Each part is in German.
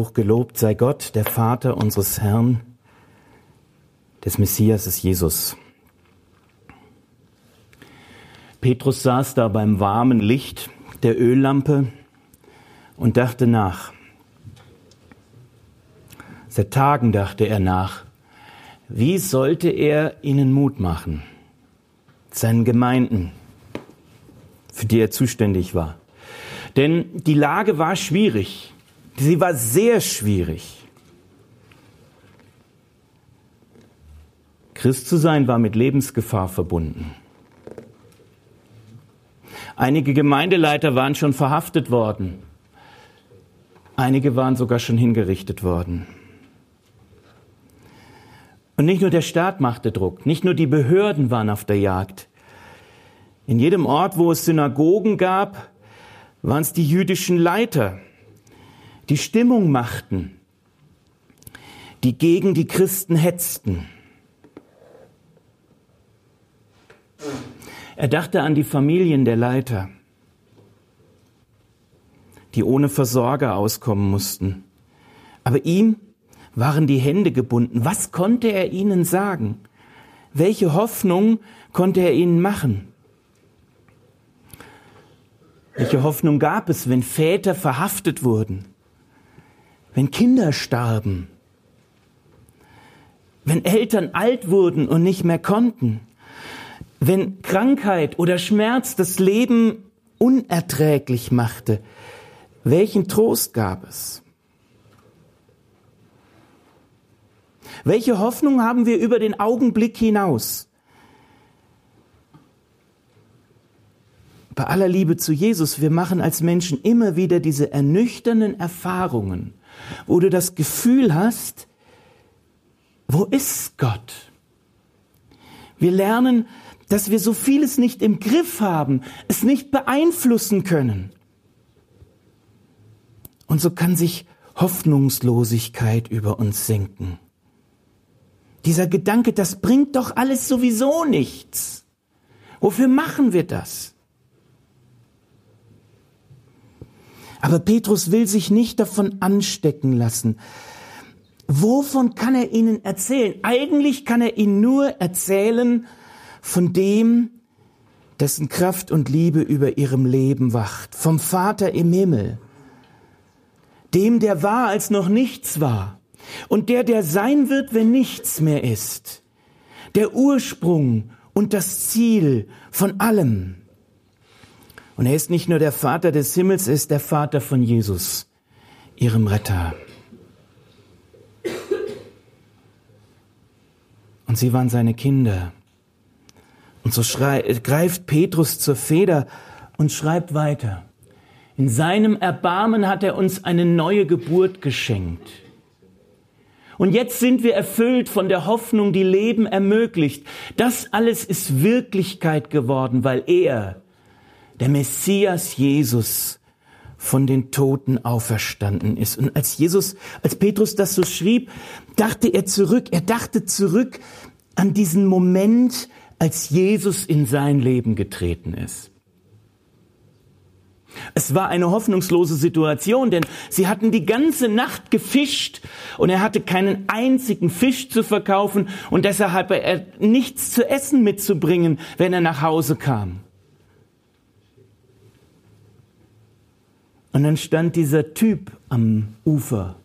Hochgelobt sei Gott, der Vater unseres Herrn, des Messias ist Jesus. Petrus saß da beim warmen Licht der Öllampe und dachte nach. Seit Tagen dachte er nach. Wie sollte er ihnen Mut machen? Seinen Gemeinden, für die er zuständig war. Denn die Lage war schwierig. Sie war sehr schwierig. Christ zu sein war mit Lebensgefahr verbunden. Einige Gemeindeleiter waren schon verhaftet worden. Einige waren sogar schon hingerichtet worden. Und nicht nur der Staat machte Druck, nicht nur die Behörden waren auf der Jagd. In jedem Ort, wo es Synagogen gab, waren es die jüdischen Leiter, die Stimmung machten, die gegen die Christen hetzten. Er dachte an die Familien der Leiter, die ohne Versorger auskommen mussten. Aber ihm waren die Hände gebunden. Was konnte er ihnen sagen? Welche Hoffnung konnte er ihnen machen? Welche Hoffnung gab es, wenn Väter verhaftet wurden? Wenn Kinder starben, wenn Eltern alt wurden und nicht mehr konnten, wenn Krankheit oder Schmerz das Leben unerträglich machte, welchen Trost gab es? Welche Hoffnung haben wir über den Augenblick hinaus? Bei aller Liebe zu Jesus, wir machen als Menschen immer wieder diese ernüchternden Erfahrungen wo du das Gefühl hast, wo ist Gott? Wir lernen, dass wir so vieles nicht im Griff haben, es nicht beeinflussen können. Und so kann sich Hoffnungslosigkeit über uns senken. Dieser Gedanke, das bringt doch alles sowieso nichts. Wofür machen wir das? Aber Petrus will sich nicht davon anstecken lassen. Wovon kann er ihnen erzählen? Eigentlich kann er ihnen nur erzählen von dem, dessen Kraft und Liebe über ihrem Leben wacht, vom Vater im Himmel, dem, der war, als noch nichts war, und der, der sein wird, wenn nichts mehr ist, der Ursprung und das Ziel von allem. Und er ist nicht nur der Vater des Himmels, er ist der Vater von Jesus, ihrem Retter. Und sie waren seine Kinder. Und so greift Petrus zur Feder und schreibt weiter. In seinem Erbarmen hat er uns eine neue Geburt geschenkt. Und jetzt sind wir erfüllt von der Hoffnung, die Leben ermöglicht. Das alles ist Wirklichkeit geworden, weil er, der Messias Jesus von den Toten auferstanden ist. Und als Jesus, als Petrus das so schrieb, dachte er zurück, er dachte zurück an diesen Moment, als Jesus in sein Leben getreten ist. Es war eine hoffnungslose Situation, denn sie hatten die ganze Nacht gefischt und er hatte keinen einzigen Fisch zu verkaufen und deshalb hatte er nichts zu essen mitzubringen, wenn er nach Hause kam. Und dann stand dieser Typ am Ufer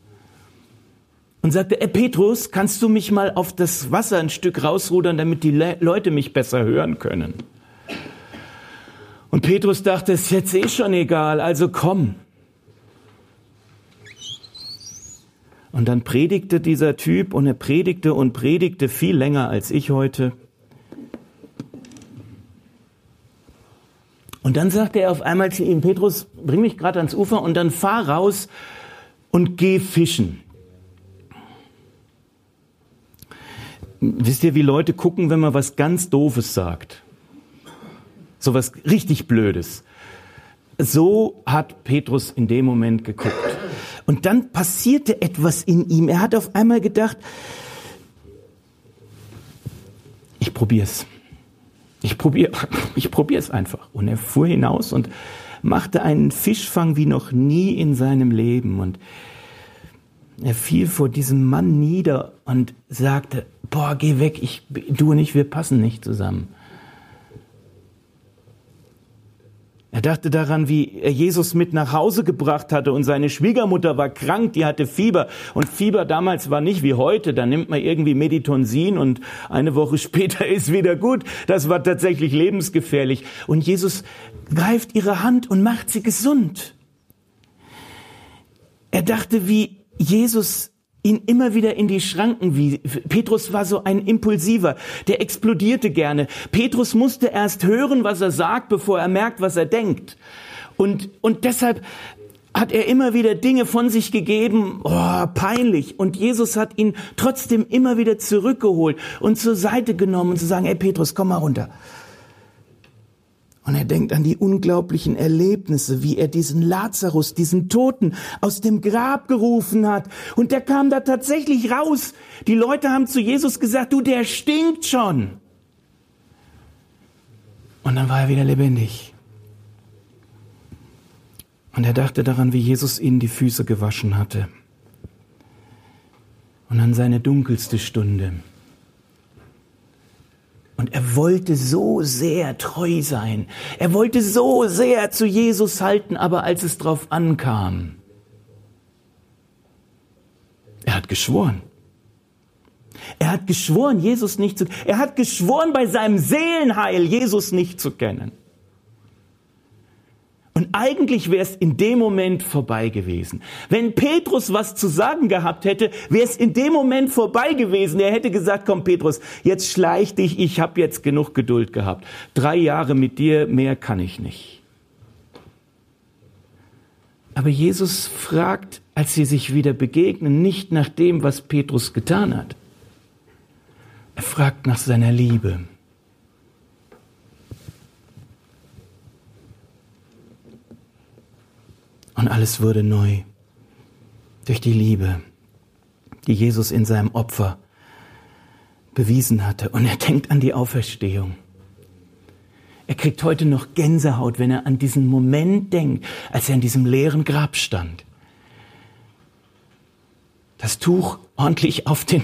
und sagte, äh, Petrus, kannst du mich mal auf das Wasser ein Stück rausrudern, damit die Le Leute mich besser hören können? Und Petrus dachte, es ist jetzt eh schon egal, also komm. Und dann predigte dieser Typ und er predigte und predigte viel länger als ich heute. Und dann sagte er auf einmal zu ihm, Petrus, bring mich gerade ans Ufer und dann fahr raus und geh fischen. wisst ihr, wie Leute gucken, wenn man was ganz Doofes sagt? So was richtig Blödes. So hat Petrus in dem Moment geguckt. Und dann passierte etwas in ihm. Er hat auf einmal gedacht, ich probier's. Ich probiere, ich probier's einfach. Und er fuhr hinaus und machte einen Fischfang wie noch nie in seinem Leben. Und er fiel vor diesem Mann nieder und sagte, boah, geh weg, ich, du und ich, wir passen nicht zusammen. Er dachte daran, wie er Jesus mit nach Hause gebracht hatte und seine Schwiegermutter war krank, die hatte Fieber. Und Fieber damals war nicht wie heute, da nimmt man irgendwie Meditonsin und eine Woche später ist wieder gut. Das war tatsächlich lebensgefährlich. Und Jesus greift ihre Hand und macht sie gesund. Er dachte, wie Jesus ihn immer wieder in die Schranken wie Petrus war so ein impulsiver, der explodierte gerne. Petrus musste erst hören, was er sagt, bevor er merkt, was er denkt. Und und deshalb hat er immer wieder Dinge von sich gegeben, oh, peinlich. Und Jesus hat ihn trotzdem immer wieder zurückgeholt und zur Seite genommen und zu sagen, hey Petrus, komm mal runter. Und er denkt an die unglaublichen Erlebnisse, wie er diesen Lazarus, diesen Toten aus dem Grab gerufen hat. Und der kam da tatsächlich raus. Die Leute haben zu Jesus gesagt, du, der stinkt schon. Und dann war er wieder lebendig. Und er dachte daran, wie Jesus ihnen die Füße gewaschen hatte. Und an seine dunkelste Stunde. Und er wollte so sehr treu sein. Er wollte so sehr zu Jesus halten, aber als es drauf ankam, er hat geschworen. Er hat geschworen, Jesus nicht zu, er hat geschworen, bei seinem Seelenheil Jesus nicht zu kennen. Eigentlich wäre es in dem Moment vorbei gewesen. Wenn Petrus was zu sagen gehabt hätte, wäre es in dem Moment vorbei gewesen. Er hätte gesagt, komm Petrus, jetzt schleich dich, ich habe jetzt genug Geduld gehabt. Drei Jahre mit dir, mehr kann ich nicht. Aber Jesus fragt, als sie sich wieder begegnen, nicht nach dem, was Petrus getan hat. Er fragt nach seiner Liebe. Und alles wurde neu durch die Liebe, die Jesus in seinem Opfer bewiesen hatte. Und er denkt an die Auferstehung. Er kriegt heute noch Gänsehaut, wenn er an diesen Moment denkt, als er in diesem leeren Grab stand. Das Tuch ordentlich auf den,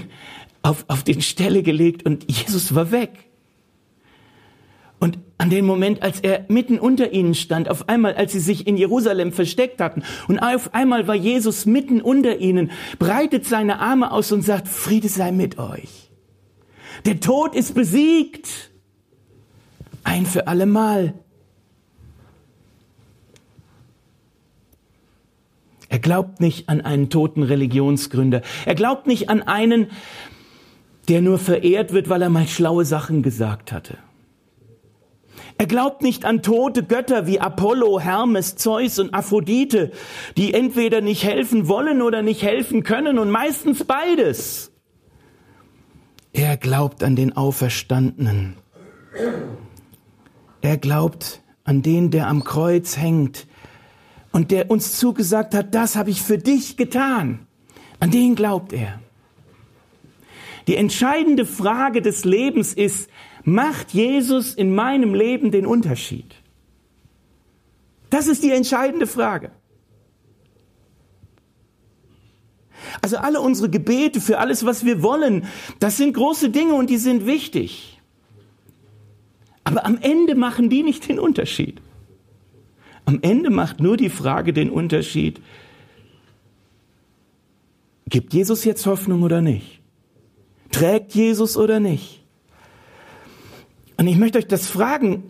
auf, auf den Stelle gelegt und Jesus war weg. An den Moment, als er mitten unter ihnen stand, auf einmal, als sie sich in Jerusalem versteckt hatten, und auf einmal war Jesus mitten unter ihnen, breitet seine Arme aus und sagt, Friede sei mit euch. Der Tod ist besiegt. Ein für allemal. Er glaubt nicht an einen toten Religionsgründer. Er glaubt nicht an einen, der nur verehrt wird, weil er mal schlaue Sachen gesagt hatte. Er glaubt nicht an tote Götter wie Apollo, Hermes, Zeus und Aphrodite, die entweder nicht helfen wollen oder nicht helfen können und meistens beides. Er glaubt an den Auferstandenen. Er glaubt an den, der am Kreuz hängt und der uns zugesagt hat, das habe ich für dich getan. An den glaubt er. Die entscheidende Frage des Lebens ist, Macht Jesus in meinem Leben den Unterschied? Das ist die entscheidende Frage. Also alle unsere Gebete für alles, was wir wollen, das sind große Dinge und die sind wichtig. Aber am Ende machen die nicht den Unterschied. Am Ende macht nur die Frage den Unterschied, gibt Jesus jetzt Hoffnung oder nicht? Trägt Jesus oder nicht? Und ich möchte euch das fragen,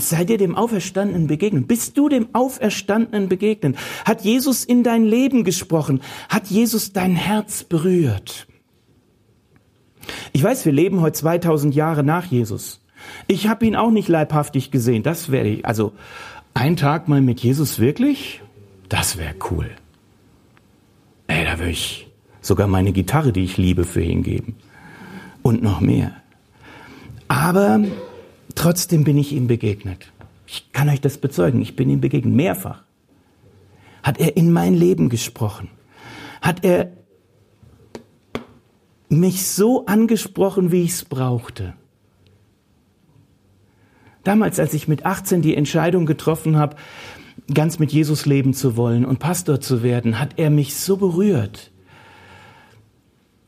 Seid ihr dem Auferstandenen begegnet? Bist du dem Auferstandenen begegnet? Hat Jesus in dein Leben gesprochen? Hat Jesus dein Herz berührt? Ich weiß, wir leben heute 2000 Jahre nach Jesus. Ich habe ihn auch nicht leibhaftig gesehen. Das wäre ich. Also ein Tag mal mit Jesus wirklich? Das wäre cool. Ey, da würde ich sogar meine Gitarre, die ich liebe, für ihn geben. und noch mehr. Aber trotzdem bin ich ihm begegnet. Ich kann euch das bezeugen. Ich bin ihm begegnet, mehrfach. Hat er in mein Leben gesprochen? Hat er mich so angesprochen, wie ich es brauchte? Damals, als ich mit 18 die Entscheidung getroffen habe, ganz mit Jesus leben zu wollen und Pastor zu werden, hat er mich so berührt.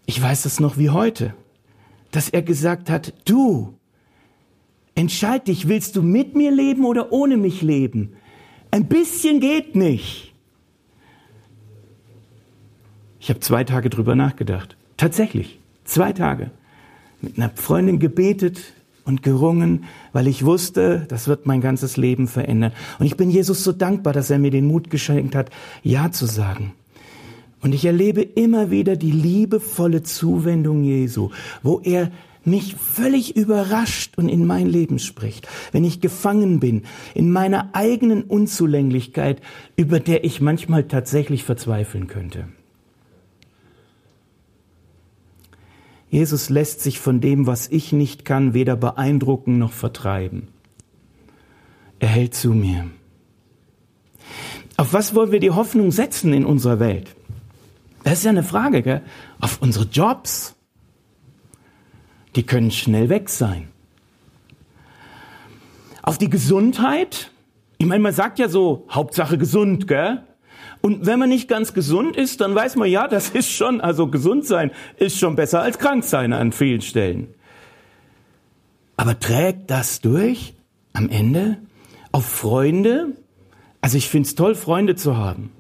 Ich weiß es noch wie heute, dass er gesagt hat, du, entscheid dich, willst du mit mir leben oder ohne mich leben? Ein bisschen geht nicht. Ich habe zwei Tage drüber nachgedacht. Tatsächlich, zwei Tage. Mit einer Freundin gebetet, und gerungen, weil ich wusste, das wird mein ganzes Leben verändern. Und ich bin Jesus so dankbar, dass er mir den Mut geschenkt hat, Ja zu sagen. Und ich erlebe immer wieder die liebevolle Zuwendung Jesu, wo er mich völlig überrascht und in mein Leben spricht, wenn ich gefangen bin in meiner eigenen Unzulänglichkeit, über der ich manchmal tatsächlich verzweifeln könnte. Jesus lässt sich von dem, was ich nicht kann, weder beeindrucken noch vertreiben. Er hält zu mir. Auf was wollen wir die Hoffnung setzen in unserer Welt? Das ist ja eine Frage, gell? Auf unsere Jobs. Die können schnell weg sein. Auf die Gesundheit. Ich meine, man sagt ja so, Hauptsache gesund, gell? Und wenn man nicht ganz gesund ist, dann weiß man, ja, das ist schon, also gesund sein ist schon besser als krank sein an vielen Stellen. Aber trägt das durch am Ende auf Freunde? Also ich finde es toll, Freunde zu haben.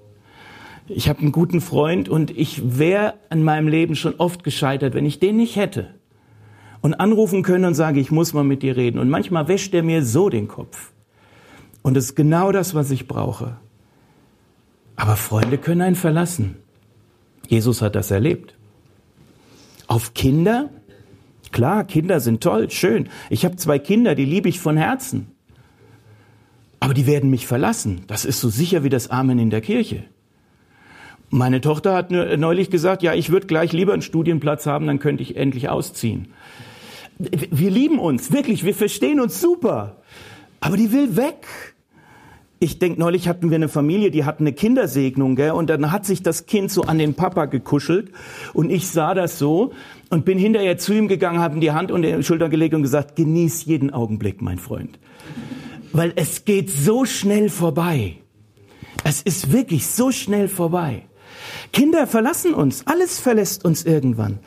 Ich habe einen guten Freund und ich wäre in meinem Leben schon oft gescheitert, wenn ich den nicht hätte. Und anrufen können und sage, ich muss mal mit dir reden. Und manchmal wäscht er mir so den Kopf. Und es ist genau das, was ich brauche. Aber Freunde können einen verlassen. Jesus hat das erlebt. Auf Kinder? Klar, Kinder sind toll, schön. Ich habe zwei Kinder, die liebe ich von Herzen. Aber die werden mich verlassen. Das ist so sicher wie das Amen in der Kirche. Meine Tochter hat neulich gesagt, ja, ich würde gleich lieber einen Studienplatz haben, dann könnte ich endlich ausziehen. Wir lieben uns, wirklich, wir verstehen uns super. Aber die will weg ich denke, neulich hatten wir eine Familie, die hatten eine Kindersegnung, gell? und dann hat sich das Kind so an den Papa gekuschelt und ich sah das so und bin hinterher zu ihm gegangen, habe ihm die Hand unter die Schulter gelegt und gesagt, genieß jeden Augenblick, mein Freund. Weil es geht so schnell vorbei. Es ist wirklich so schnell vorbei. Kinder verlassen uns, alles verlässt uns irgendwann.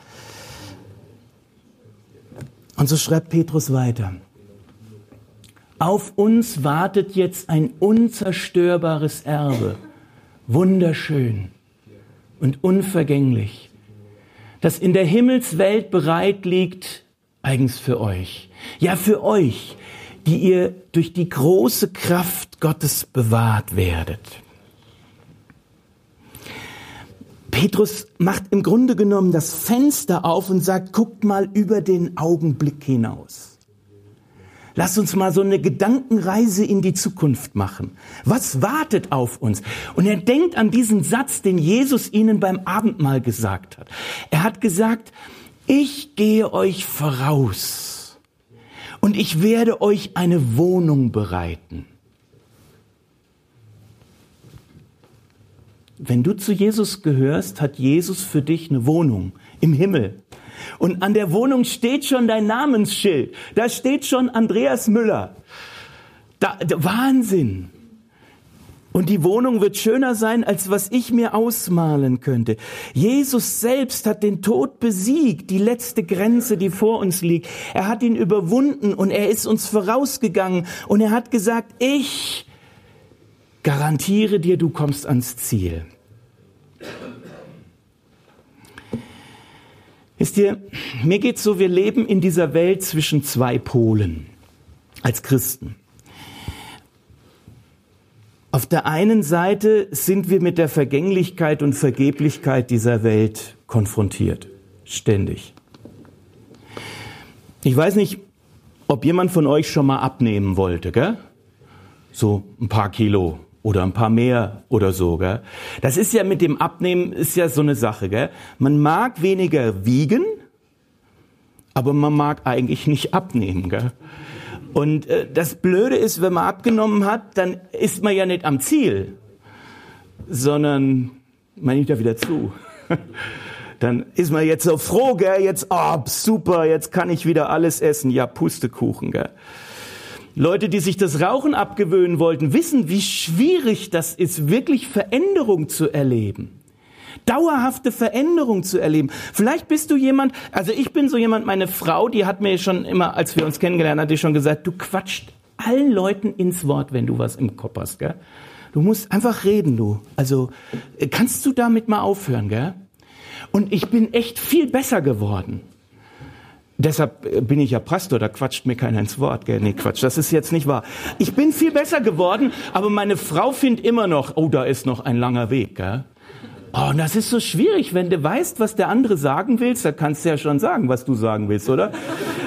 Und so schreibt Petrus weiter. Auf uns wartet jetzt ein unzerstörbares Erbe, wunderschön und unvergänglich, das in der Himmelswelt bereit liegt, eigens für euch. Ja, für euch, die ihr durch die große Kraft Gottes bewahrt werdet. Petrus macht im Grunde genommen das Fenster auf und sagt, guckt mal über den Augenblick hinaus. Lass uns mal so eine Gedankenreise in die Zukunft machen. Was wartet auf uns? Und er denkt an diesen Satz, den Jesus ihnen beim Abendmahl gesagt hat. Er hat gesagt, ich gehe euch voraus und ich werde euch eine Wohnung bereiten. Wenn du zu Jesus gehörst, hat Jesus für dich eine Wohnung im Himmel. Und an der Wohnung steht schon dein Namensschild. Da steht schon Andreas Müller. Da, Wahnsinn. Und die Wohnung wird schöner sein, als was ich mir ausmalen könnte. Jesus selbst hat den Tod besiegt, die letzte Grenze, die vor uns liegt. Er hat ihn überwunden und er ist uns vorausgegangen und er hat gesagt, ich garantiere dir, du kommst ans Ziel. Wisst ihr, mir geht's so, wir leben in dieser Welt zwischen zwei Polen als Christen. Auf der einen Seite sind wir mit der Vergänglichkeit und Vergeblichkeit dieser Welt konfrontiert. Ständig. Ich weiß nicht, ob jemand von euch schon mal abnehmen wollte, gell? So ein paar Kilo oder ein paar mehr oder so. Gell? Das ist ja mit dem Abnehmen ist ja so eine Sache. Gell? Man mag weniger wiegen, aber man mag eigentlich nicht abnehmen. Gell? Und äh, das Blöde ist, wenn man abgenommen hat, dann ist man ja nicht am Ziel, sondern man nimmt ja wieder zu. dann ist man jetzt so froh, gell? jetzt, oh, super, jetzt kann ich wieder alles essen. Ja, Pustekuchen. Gell? Leute, die sich das Rauchen abgewöhnen wollten, wissen, wie schwierig das ist, wirklich Veränderung zu erleben. Dauerhafte Veränderung zu erleben. Vielleicht bist du jemand, also ich bin so jemand, meine Frau, die hat mir schon immer, als wir uns kennengelernt haben, die schon gesagt, du quatscht allen Leuten ins Wort, wenn du was im Kopf hast, gell? Du musst einfach reden, du. Also, kannst du damit mal aufhören, gell? Und ich bin echt viel besser geworden. Deshalb äh, bin ich ja Pastor, da quatscht mir keiner ins Wort. Gell? Nee, Quatsch, das ist jetzt nicht wahr. Ich bin viel besser geworden, aber meine Frau findet immer noch, oh, da ist noch ein langer Weg. Gell? Oh, und das ist so schwierig, wenn du weißt, was der andere sagen willst, da kannst du ja schon sagen, was du sagen willst, oder?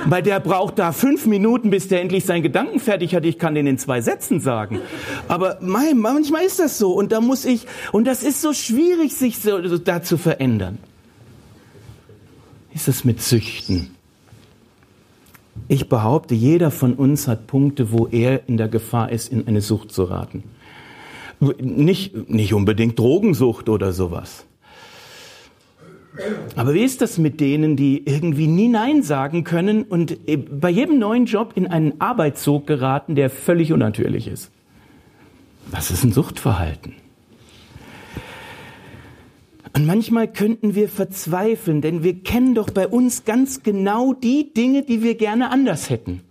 Weil der braucht da fünf Minuten, bis der endlich seinen Gedanken fertig hat. Ich kann den in zwei Sätzen sagen. Aber mein, manchmal ist das so. Und da muss ich, und das ist so schwierig, sich so, da zu verändern. Ist es mit Süchten? Ich behaupte, jeder von uns hat Punkte, wo er in der Gefahr ist, in eine Sucht zu raten. Nicht, nicht unbedingt Drogensucht oder sowas. Aber wie ist das mit denen, die irgendwie nie Nein sagen können und bei jedem neuen Job in einen Arbeitszug geraten, der völlig unnatürlich ist? Was ist ein Suchtverhalten? Und manchmal könnten wir verzweifeln, denn wir kennen doch bei uns ganz genau die Dinge, die wir gerne anders hätten.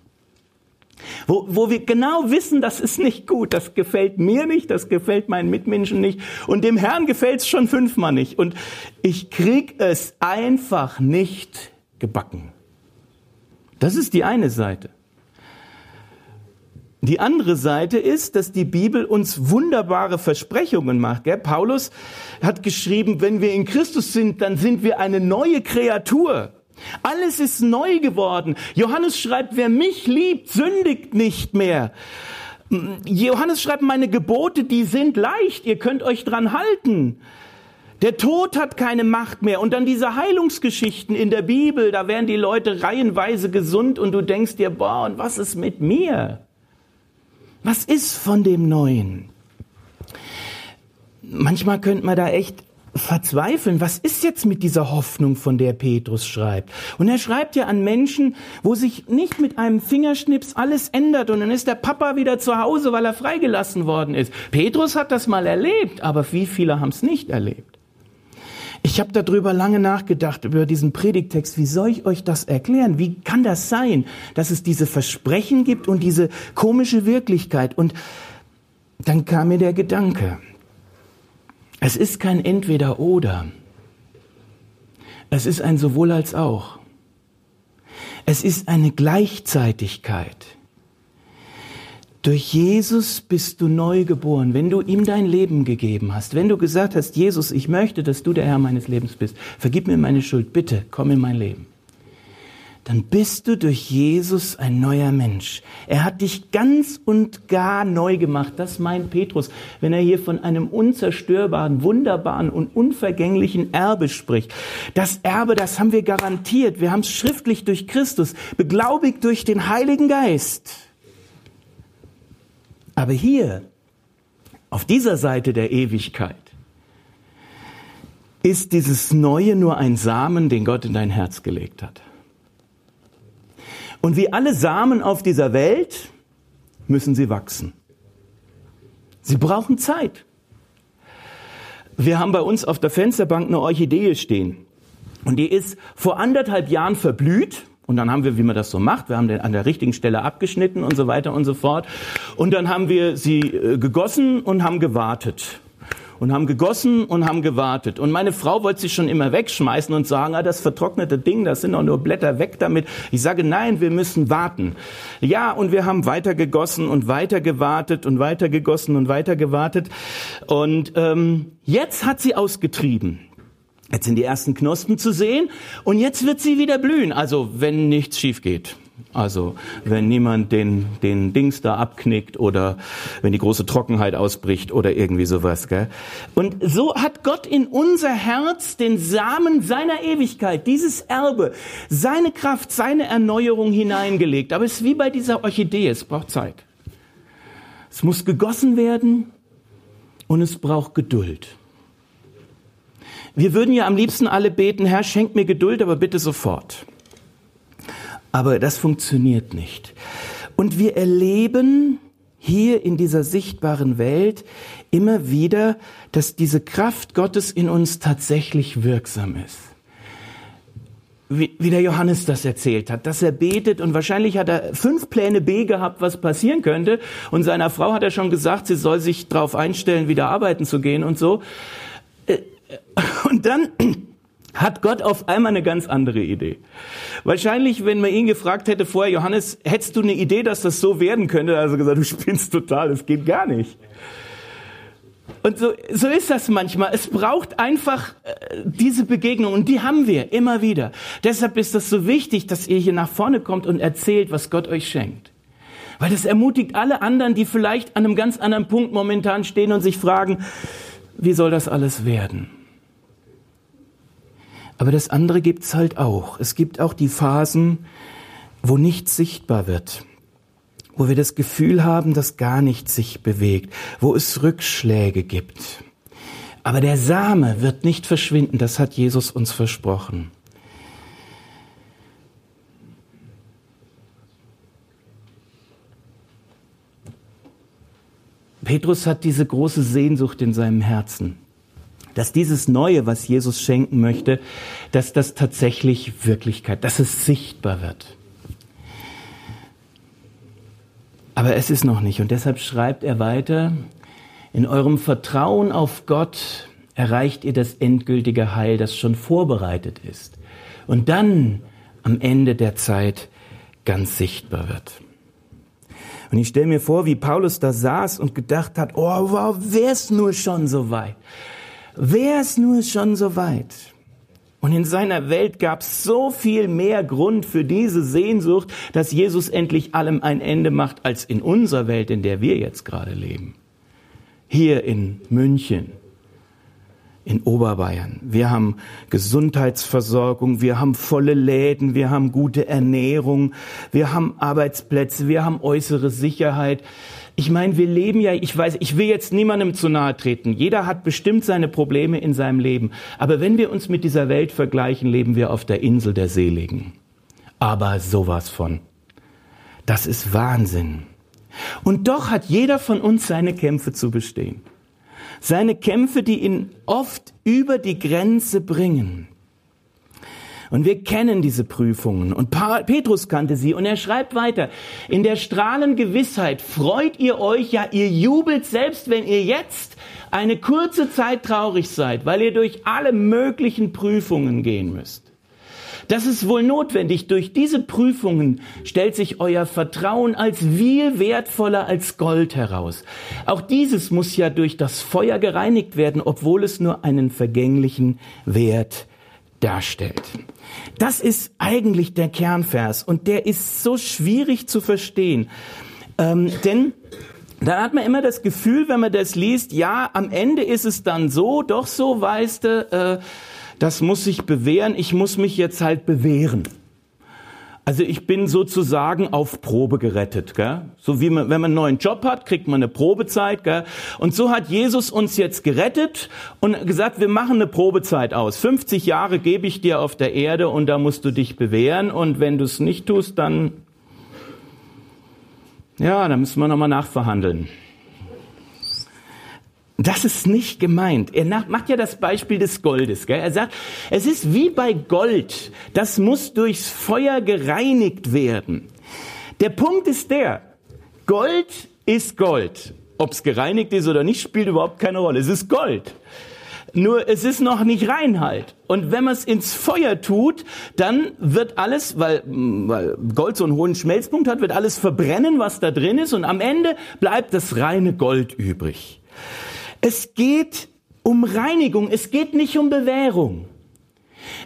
Wo, wo wir genau wissen, das ist nicht gut, das gefällt mir nicht, das gefällt meinen Mitmenschen nicht und dem Herrn gefällt es schon fünfmal nicht. Und ich krieg es einfach nicht gebacken. Das ist die eine Seite. Die andere Seite ist, dass die Bibel uns wunderbare Versprechungen macht. Gell? Paulus hat geschrieben, wenn wir in Christus sind, dann sind wir eine neue Kreatur. Alles ist neu geworden. Johannes schreibt, wer mich liebt, sündigt nicht mehr. Johannes schreibt, meine Gebote, die sind leicht, ihr könnt euch dran halten. Der Tod hat keine Macht mehr. Und dann diese Heilungsgeschichten in der Bibel, da werden die Leute reihenweise gesund und du denkst dir, boah, und was ist mit mir? Was ist von dem Neuen? Manchmal könnte man da echt verzweifeln. Was ist jetzt mit dieser Hoffnung, von der Petrus schreibt? Und er schreibt ja an Menschen, wo sich nicht mit einem Fingerschnips alles ändert und dann ist der Papa wieder zu Hause, weil er freigelassen worden ist. Petrus hat das mal erlebt, aber wie viele haben es nicht erlebt? Ich habe darüber lange nachgedacht, über diesen Predigtext. Wie soll ich euch das erklären? Wie kann das sein, dass es diese Versprechen gibt und diese komische Wirklichkeit? Und dann kam mir der Gedanke, es ist kein Entweder-Oder. Es ist ein sowohl als auch. Es ist eine Gleichzeitigkeit. Durch Jesus bist du neu geboren, wenn du ihm dein Leben gegeben hast, wenn du gesagt hast, Jesus, ich möchte, dass du der Herr meines Lebens bist, vergib mir meine Schuld, bitte, komm in mein Leben. Dann bist du durch Jesus ein neuer Mensch. Er hat dich ganz und gar neu gemacht. Das meint Petrus, wenn er hier von einem unzerstörbaren, wunderbaren und unvergänglichen Erbe spricht. Das Erbe, das haben wir garantiert. Wir haben es schriftlich durch Christus, beglaubigt durch den Heiligen Geist. Aber hier, auf dieser Seite der Ewigkeit, ist dieses Neue nur ein Samen, den Gott in dein Herz gelegt hat. Und wie alle Samen auf dieser Welt müssen sie wachsen. Sie brauchen Zeit. Wir haben bei uns auf der Fensterbank eine Orchidee stehen. Und die ist vor anderthalb Jahren verblüht und dann haben wir, wie man das so macht, wir haben den an der richtigen Stelle abgeschnitten und so weiter und so fort. Und dann haben wir sie äh, gegossen und haben gewartet. Und haben gegossen und haben gewartet. Und meine Frau wollte sich schon immer wegschmeißen und sagen, ah, das vertrocknete Ding, das sind doch nur Blätter, weg damit. Ich sage, nein, wir müssen warten. Ja, und wir haben weiter gegossen und weiter gewartet und weiter gegossen und weiter gewartet. Und ähm, jetzt hat sie ausgetrieben. Jetzt sind die ersten Knospen zu sehen und jetzt wird sie wieder blühen, also wenn nichts schief geht. Also wenn niemand den, den Dings da abknickt oder wenn die große Trockenheit ausbricht oder irgendwie sowas. Gell? Und so hat Gott in unser Herz den Samen seiner Ewigkeit, dieses Erbe, seine Kraft, seine Erneuerung hineingelegt. Aber es ist wie bei dieser Orchidee, es braucht Zeit. Es muss gegossen werden und es braucht Geduld. Wir würden ja am liebsten alle beten, Herr, schenk mir Geduld, aber bitte sofort. Aber das funktioniert nicht. Und wir erleben hier in dieser sichtbaren Welt immer wieder, dass diese Kraft Gottes in uns tatsächlich wirksam ist. Wie, der Johannes das erzählt hat, dass er betet und wahrscheinlich hat er fünf Pläne B gehabt, was passieren könnte. Und seiner Frau hat er schon gesagt, sie soll sich darauf einstellen, wieder arbeiten zu gehen und so. Äh, und dann hat Gott auf einmal eine ganz andere Idee. Wahrscheinlich, wenn man ihn gefragt hätte vorher, Johannes, hättest du eine Idee, dass das so werden könnte? Also gesagt, du spinnst total, das geht gar nicht. Und so, so ist das manchmal. Es braucht einfach äh, diese Begegnung und die haben wir immer wieder. Deshalb ist das so wichtig, dass ihr hier nach vorne kommt und erzählt, was Gott euch schenkt. Weil das ermutigt alle anderen, die vielleicht an einem ganz anderen Punkt momentan stehen und sich fragen, wie soll das alles werden? Aber das andere gibt's halt auch. Es gibt auch die Phasen, wo nichts sichtbar wird, wo wir das Gefühl haben, dass gar nichts sich bewegt, wo es Rückschläge gibt. Aber der Same wird nicht verschwinden, das hat Jesus uns versprochen. Petrus hat diese große Sehnsucht in seinem Herzen dass dieses Neue, was Jesus schenken möchte, dass das tatsächlich Wirklichkeit, dass es sichtbar wird. Aber es ist noch nicht. Und deshalb schreibt er weiter, in eurem Vertrauen auf Gott erreicht ihr das endgültige Heil, das schon vorbereitet ist. Und dann am Ende der Zeit ganz sichtbar wird. Und ich stelle mir vor, wie Paulus da saß und gedacht hat, oh, wow, wär's nur schon so weit. Wäre es nur schon so weit. Und in seiner Welt gab es so viel mehr Grund für diese Sehnsucht, dass Jesus endlich allem ein Ende macht, als in unserer Welt, in der wir jetzt gerade leben. Hier in München, in Oberbayern. Wir haben Gesundheitsversorgung, wir haben volle Läden, wir haben gute Ernährung, wir haben Arbeitsplätze, wir haben äußere Sicherheit. Ich meine, wir leben ja, ich weiß, ich will jetzt niemandem zu nahe treten. Jeder hat bestimmt seine Probleme in seinem Leben. Aber wenn wir uns mit dieser Welt vergleichen, leben wir auf der Insel der Seligen. Aber sowas von. Das ist Wahnsinn. Und doch hat jeder von uns seine Kämpfe zu bestehen. Seine Kämpfe, die ihn oft über die Grenze bringen. Und wir kennen diese Prüfungen. Und Petrus kannte sie. Und er schreibt weiter. In der strahlenden Gewissheit freut ihr euch, ja, ihr jubelt selbst, wenn ihr jetzt eine kurze Zeit traurig seid, weil ihr durch alle möglichen Prüfungen gehen müsst. Das ist wohl notwendig. Durch diese Prüfungen stellt sich euer Vertrauen als viel wertvoller als Gold heraus. Auch dieses muss ja durch das Feuer gereinigt werden, obwohl es nur einen vergänglichen Wert darstellt. Das ist eigentlich der Kernvers und der ist so schwierig zu verstehen. Ähm, denn dann hat man immer das Gefühl, wenn man das liest, ja, am Ende ist es dann so, doch so, weißt du, äh, das muss sich bewähren, ich muss mich jetzt halt bewähren. Also ich bin sozusagen auf Probe gerettet, gell? So wie man, wenn man einen neuen Job hat, kriegt man eine Probezeit, gell? Und so hat Jesus uns jetzt gerettet und gesagt, wir machen eine Probezeit aus. 50 Jahre gebe ich dir auf der Erde und da musst du dich bewähren und wenn du es nicht tust, dann, ja, dann müssen wir nochmal nachverhandeln. Das ist nicht gemeint. Er macht ja das Beispiel des Goldes. Gell? Er sagt, es ist wie bei Gold. Das muss durchs Feuer gereinigt werden. Der Punkt ist der, Gold ist Gold. Ob es gereinigt ist oder nicht, spielt überhaupt keine Rolle. Es ist Gold. Nur es ist noch nicht Reinheit. Und wenn man es ins Feuer tut, dann wird alles, weil, weil Gold so einen hohen Schmelzpunkt hat, wird alles verbrennen, was da drin ist. Und am Ende bleibt das reine Gold übrig. Es geht um Reinigung, es geht nicht um Bewährung.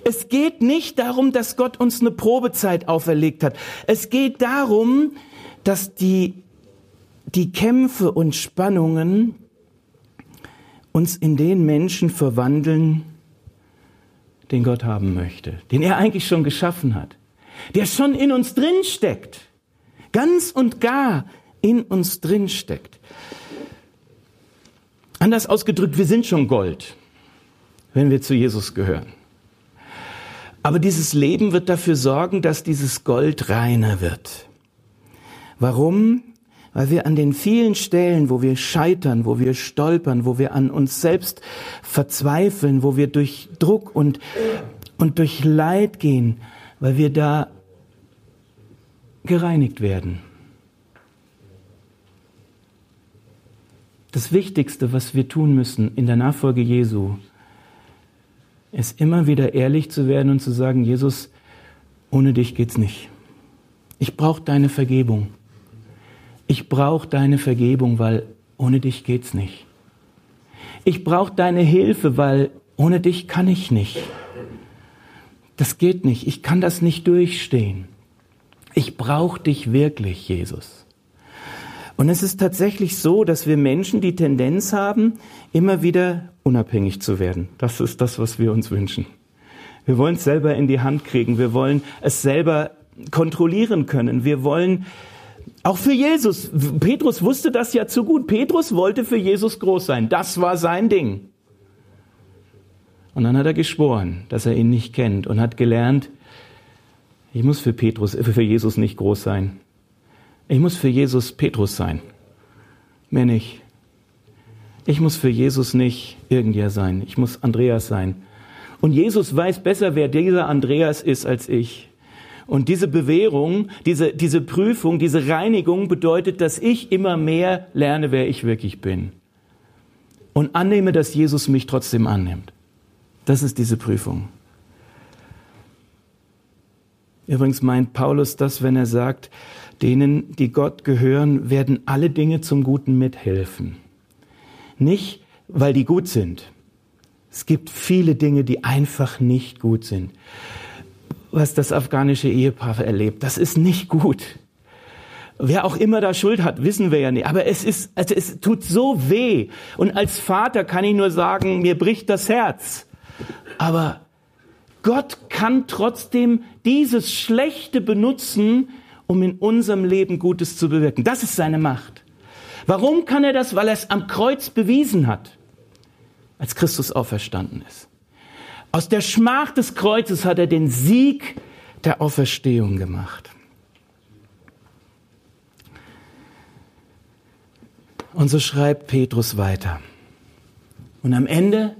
Es geht nicht darum, dass Gott uns eine Probezeit auferlegt hat. Es geht darum, dass die, die Kämpfe und Spannungen uns in den Menschen verwandeln, den Gott haben möchte, den er eigentlich schon geschaffen hat, der schon in uns drin steckt, ganz und gar in uns drin steckt. Anders ausgedrückt, wir sind schon Gold, wenn wir zu Jesus gehören. Aber dieses Leben wird dafür sorgen, dass dieses Gold reiner wird. Warum? Weil wir an den vielen Stellen, wo wir scheitern, wo wir stolpern, wo wir an uns selbst verzweifeln, wo wir durch Druck und, und durch Leid gehen, weil wir da gereinigt werden. Das Wichtigste, was wir tun müssen in der Nachfolge Jesu, ist immer wieder ehrlich zu werden und zu sagen, Jesus, ohne dich geht's nicht. Ich brauche deine Vergebung. Ich brauche deine Vergebung, weil ohne dich geht's nicht. Ich brauche deine Hilfe, weil ohne dich kann ich nicht. Das geht nicht. Ich kann das nicht durchstehen. Ich brauche dich wirklich, Jesus. Und es ist tatsächlich so, dass wir Menschen die Tendenz haben, immer wieder unabhängig zu werden. Das ist das, was wir uns wünschen. Wir wollen es selber in die Hand kriegen. Wir wollen es selber kontrollieren können. Wir wollen auch für Jesus. Petrus wusste das ja zu gut. Petrus wollte für Jesus groß sein. Das war sein Ding. Und dann hat er geschworen, dass er ihn nicht kennt und hat gelernt, ich muss für Petrus, für Jesus nicht groß sein. Ich muss für Jesus Petrus sein. Mehr nicht. Ich muss für Jesus nicht irgendwer sein. Ich muss Andreas sein. Und Jesus weiß besser, wer dieser Andreas ist als ich. Und diese Bewährung, diese, diese Prüfung, diese Reinigung bedeutet, dass ich immer mehr lerne, wer ich wirklich bin. Und annehme, dass Jesus mich trotzdem annimmt. Das ist diese Prüfung. Übrigens meint Paulus das, wenn er sagt, denen, die Gott gehören, werden alle Dinge zum Guten mithelfen. Nicht, weil die gut sind. Es gibt viele Dinge, die einfach nicht gut sind. Was das afghanische Ehepaar erlebt, das ist nicht gut. Wer auch immer da Schuld hat, wissen wir ja nicht. Aber es ist, also es tut so weh. Und als Vater kann ich nur sagen, mir bricht das Herz. Aber Gott kann trotzdem dieses Schlechte benutzen, um in unserem Leben Gutes zu bewirken. Das ist seine Macht. Warum kann er das? Weil er es am Kreuz bewiesen hat, als Christus auferstanden ist. Aus der Schmach des Kreuzes hat er den Sieg der Auferstehung gemacht. Und so schreibt Petrus weiter. Und am Ende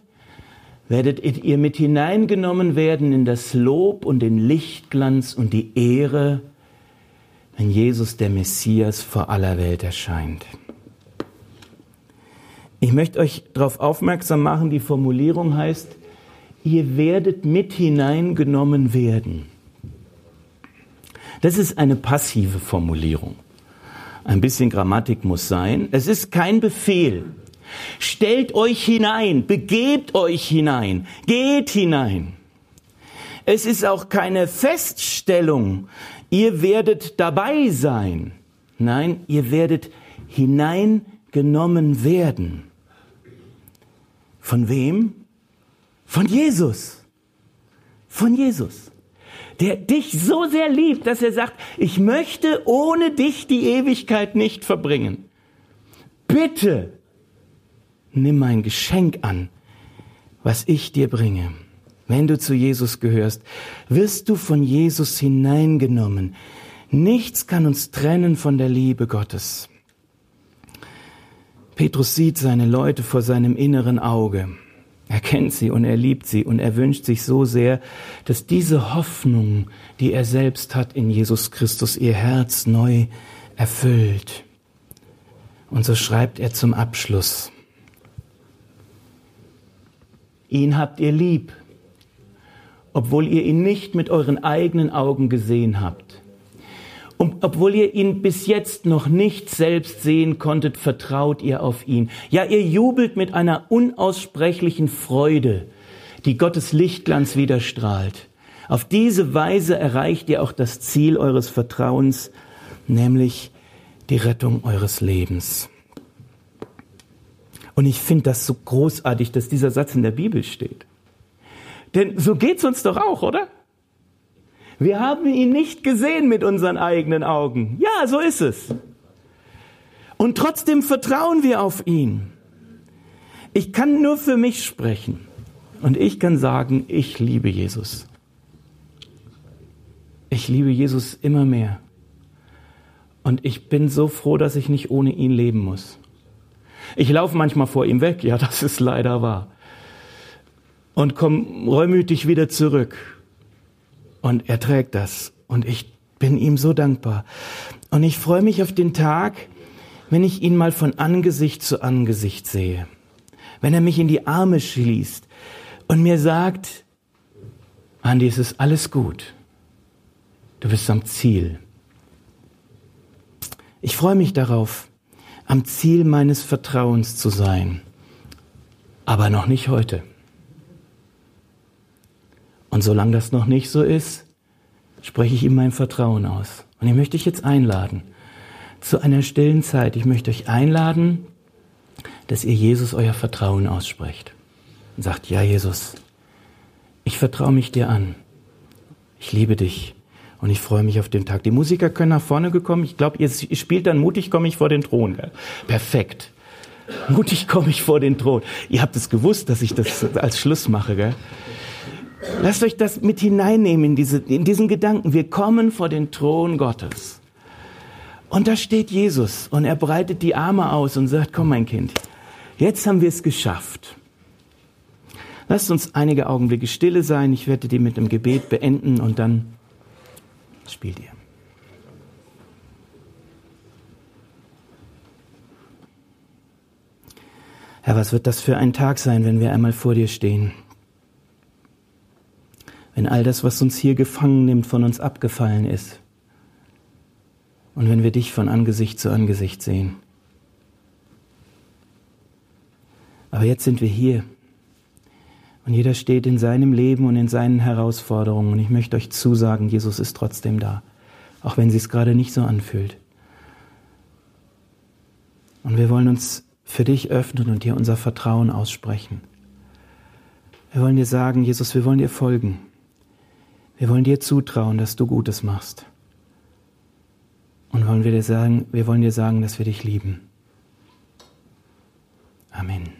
werdet ihr mit hineingenommen werden in das Lob und den Lichtglanz und die Ehre wenn Jesus der Messias vor aller Welt erscheint. Ich möchte euch darauf aufmerksam machen, die Formulierung heißt, ihr werdet mit hineingenommen werden. Das ist eine passive Formulierung. Ein bisschen Grammatik muss sein. Es ist kein Befehl. Stellt euch hinein, begebt euch hinein, geht hinein. Es ist auch keine Feststellung, ihr werdet dabei sein. Nein, ihr werdet hineingenommen werden. Von wem? Von Jesus. Von Jesus. Der dich so sehr liebt, dass er sagt, ich möchte ohne dich die Ewigkeit nicht verbringen. Bitte nimm mein Geschenk an, was ich dir bringe. Wenn du zu Jesus gehörst, wirst du von Jesus hineingenommen. Nichts kann uns trennen von der Liebe Gottes. Petrus sieht seine Leute vor seinem inneren Auge. Er kennt sie und er liebt sie und er wünscht sich so sehr, dass diese Hoffnung, die er selbst hat in Jesus Christus, ihr Herz neu erfüllt. Und so schreibt er zum Abschluss. Ihn habt ihr lieb, obwohl ihr ihn nicht mit euren eigenen Augen gesehen habt. Und obwohl ihr ihn bis jetzt noch nicht selbst sehen konntet, vertraut ihr auf ihn. Ja, ihr jubelt mit einer unaussprechlichen Freude, die Gottes Lichtglanz widerstrahlt. Auf diese Weise erreicht ihr auch das Ziel eures Vertrauens, nämlich die Rettung eures Lebens. Und ich finde das so großartig, dass dieser Satz in der Bibel steht. Denn so geht's uns doch auch, oder? Wir haben ihn nicht gesehen mit unseren eigenen Augen. Ja, so ist es. Und trotzdem vertrauen wir auf ihn. Ich kann nur für mich sprechen. Und ich kann sagen, ich liebe Jesus. Ich liebe Jesus immer mehr. Und ich bin so froh, dass ich nicht ohne ihn leben muss. Ich laufe manchmal vor ihm weg, ja, das ist leider wahr. Und komme reumütig wieder zurück. Und er trägt das. Und ich bin ihm so dankbar. Und ich freue mich auf den Tag, wenn ich ihn mal von Angesicht zu Angesicht sehe. Wenn er mich in die Arme schließt und mir sagt, Andi, es ist alles gut. Du bist am Ziel. Ich freue mich darauf, am Ziel meines Vertrauens zu sein, aber noch nicht heute. Und solange das noch nicht so ist, spreche ich ihm mein Vertrauen aus. Und ich möchte dich jetzt einladen zu einer stillen Zeit. Ich möchte euch einladen, dass ihr Jesus euer Vertrauen aussprecht. Und sagt, ja Jesus, ich vertraue mich dir an. Ich liebe dich. Und ich freue mich auf den Tag. Die Musiker können nach vorne gekommen. Ich glaube, ihr spielt dann mutig komme ich vor den Thron. Gell? Perfekt. Mutig komme ich vor den Thron. Ihr habt es gewusst, dass ich das als Schluss mache. Gell? Lasst euch das mit hineinnehmen in, diese, in diesen Gedanken. Wir kommen vor den Thron Gottes. Und da steht Jesus und er breitet die Arme aus und sagt, komm mein Kind, jetzt haben wir es geschafft. Lasst uns einige Augenblicke stille sein. Ich werde die mit dem Gebet beenden und dann spielt ihr. Herr, was wird das für ein Tag sein, wenn wir einmal vor dir stehen? Wenn all das, was uns hier gefangen nimmt, von uns abgefallen ist. Und wenn wir dich von Angesicht zu Angesicht sehen. Aber jetzt sind wir hier. Und jeder steht in seinem Leben und in seinen Herausforderungen. Und ich möchte euch zusagen, Jesus ist trotzdem da, auch wenn sie es gerade nicht so anfühlt. Und wir wollen uns für dich öffnen und dir unser Vertrauen aussprechen. Wir wollen dir sagen, Jesus, wir wollen dir folgen. Wir wollen dir zutrauen, dass du Gutes machst. Und wollen wir dir sagen, wir wollen dir sagen, dass wir dich lieben. Amen.